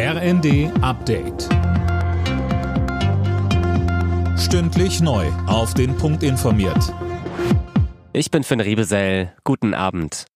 RND Update. Stündlich neu. Auf den Punkt informiert. Ich bin Finn Riebesell. Guten Abend.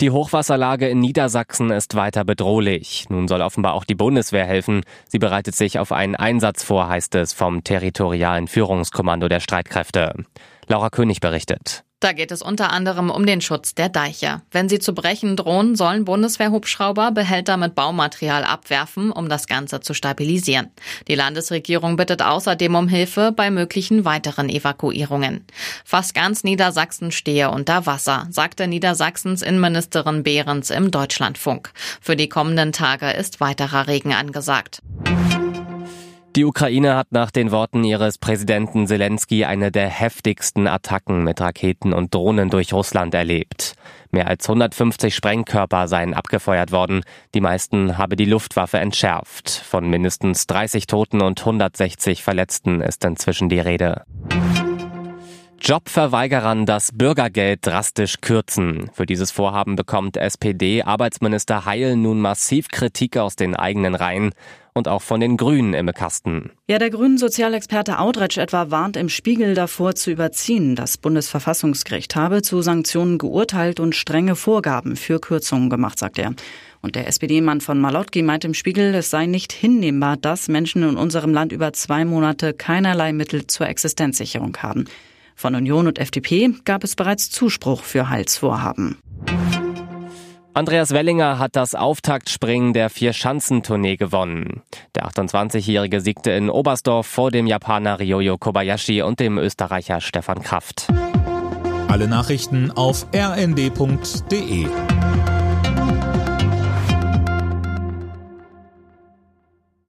Die Hochwasserlage in Niedersachsen ist weiter bedrohlich. Nun soll offenbar auch die Bundeswehr helfen. Sie bereitet sich auf einen Einsatz vor, heißt es vom territorialen Führungskommando der Streitkräfte. Laura König berichtet. Da geht es unter anderem um den Schutz der Deiche. Wenn sie zu brechen drohen, sollen Bundeswehrhubschrauber Behälter mit Baumaterial abwerfen, um das Ganze zu stabilisieren. Die Landesregierung bittet außerdem um Hilfe bei möglichen weiteren Evakuierungen. Fast ganz Niedersachsen stehe unter Wasser, sagte Niedersachsens Innenministerin Behrens im Deutschlandfunk. Für die kommenden Tage ist weiterer Regen angesagt. Die Ukraine hat nach den Worten ihres Präsidenten Zelensky eine der heftigsten Attacken mit Raketen und Drohnen durch Russland erlebt. Mehr als 150 Sprengkörper seien abgefeuert worden. Die meisten habe die Luftwaffe entschärft. Von mindestens 30 Toten und 160 Verletzten ist inzwischen die Rede. Jobverweigerern das Bürgergeld drastisch kürzen. Für dieses Vorhaben bekommt SPD-Arbeitsminister Heil nun massiv Kritik aus den eigenen Reihen und auch von den Grünen im Kasten. Ja, der grünen Sozialexperte Audretsch etwa warnt im Spiegel davor zu überziehen. Das Bundesverfassungsgericht habe zu Sanktionen geurteilt und strenge Vorgaben für Kürzungen gemacht, sagt er. Und der SPD-Mann von Malotki meint im Spiegel, es sei nicht hinnehmbar, dass Menschen in unserem Land über zwei Monate keinerlei Mittel zur Existenzsicherung haben. Von Union und FDP gab es bereits Zuspruch für Heilsvorhaben. Andreas Wellinger hat das Auftaktspringen der Vier-Schanzentournee gewonnen. Der 28-Jährige siegte in Oberstdorf vor dem Japaner Ryoyo Kobayashi und dem Österreicher Stefan Kraft. Alle Nachrichten auf rnd.de